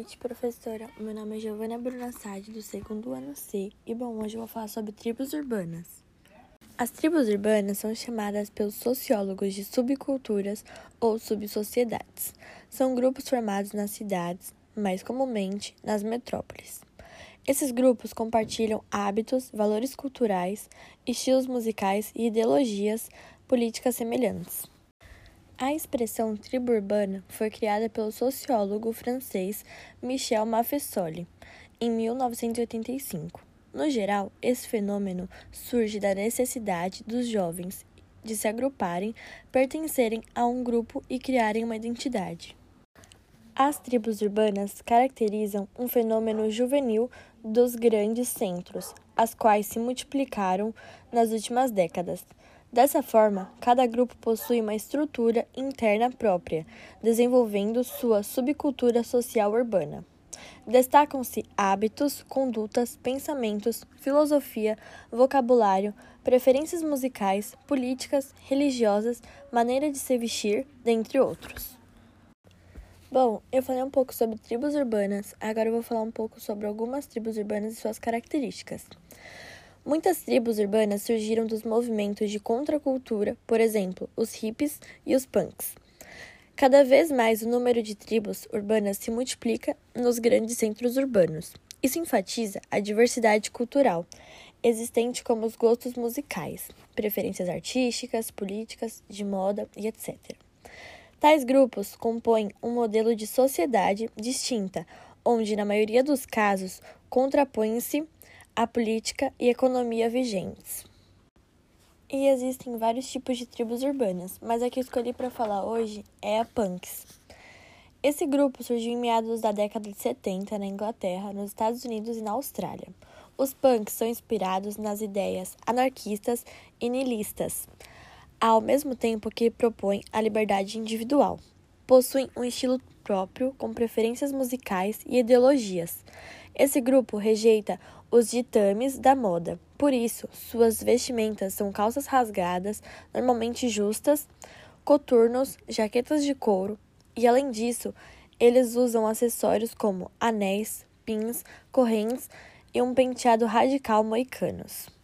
noite, professora. Meu nome é Giovana Bruna Sade, do segundo ano C, e bom, hoje eu vou falar sobre tribos urbanas. As tribos urbanas são chamadas pelos sociólogos de subculturas ou subsociedades. São grupos formados nas cidades, mais comumente nas metrópoles. Esses grupos compartilham hábitos, valores culturais, estilos musicais e ideologias políticas semelhantes. A expressão tribo urbana foi criada pelo sociólogo francês Michel Maffesoli em 1985. No geral, esse fenômeno surge da necessidade dos jovens de se agruparem, pertencerem a um grupo e criarem uma identidade. As tribos urbanas caracterizam um fenômeno juvenil dos grandes centros, as quais se multiplicaram nas últimas décadas. Dessa forma, cada grupo possui uma estrutura interna própria, desenvolvendo sua subcultura social urbana. Destacam-se hábitos, condutas, pensamentos, filosofia, vocabulário, preferências musicais, políticas, religiosas, maneira de se vestir, dentre outros. Bom, eu falei um pouco sobre tribos urbanas, agora eu vou falar um pouco sobre algumas tribos urbanas e suas características. Muitas tribos urbanas surgiram dos movimentos de contracultura, por exemplo, os hippies e os punks. Cada vez mais o número de tribos urbanas se multiplica nos grandes centros urbanos. Isso enfatiza a diversidade cultural existente como os gostos musicais, preferências artísticas, políticas, de moda e etc. Tais grupos compõem um modelo de sociedade distinta, onde, na maioria dos casos, contrapõem-se a política e economia vigentes. E existem vários tipos de tribos urbanas, mas a que escolhi para falar hoje é a punks. Esse grupo surgiu em meados da década de 70 na Inglaterra, nos Estados Unidos e na Austrália. Os punks são inspirados nas ideias anarquistas e nihilistas, ao mesmo tempo que propõem a liberdade individual. Possuem um estilo próprio, com preferências musicais e ideologias. Esse grupo rejeita os ditames da moda. Por isso, suas vestimentas são calças rasgadas, normalmente justas, coturnos, jaquetas de couro, e além disso, eles usam acessórios como anéis, pins, correntes e um penteado radical moicanos.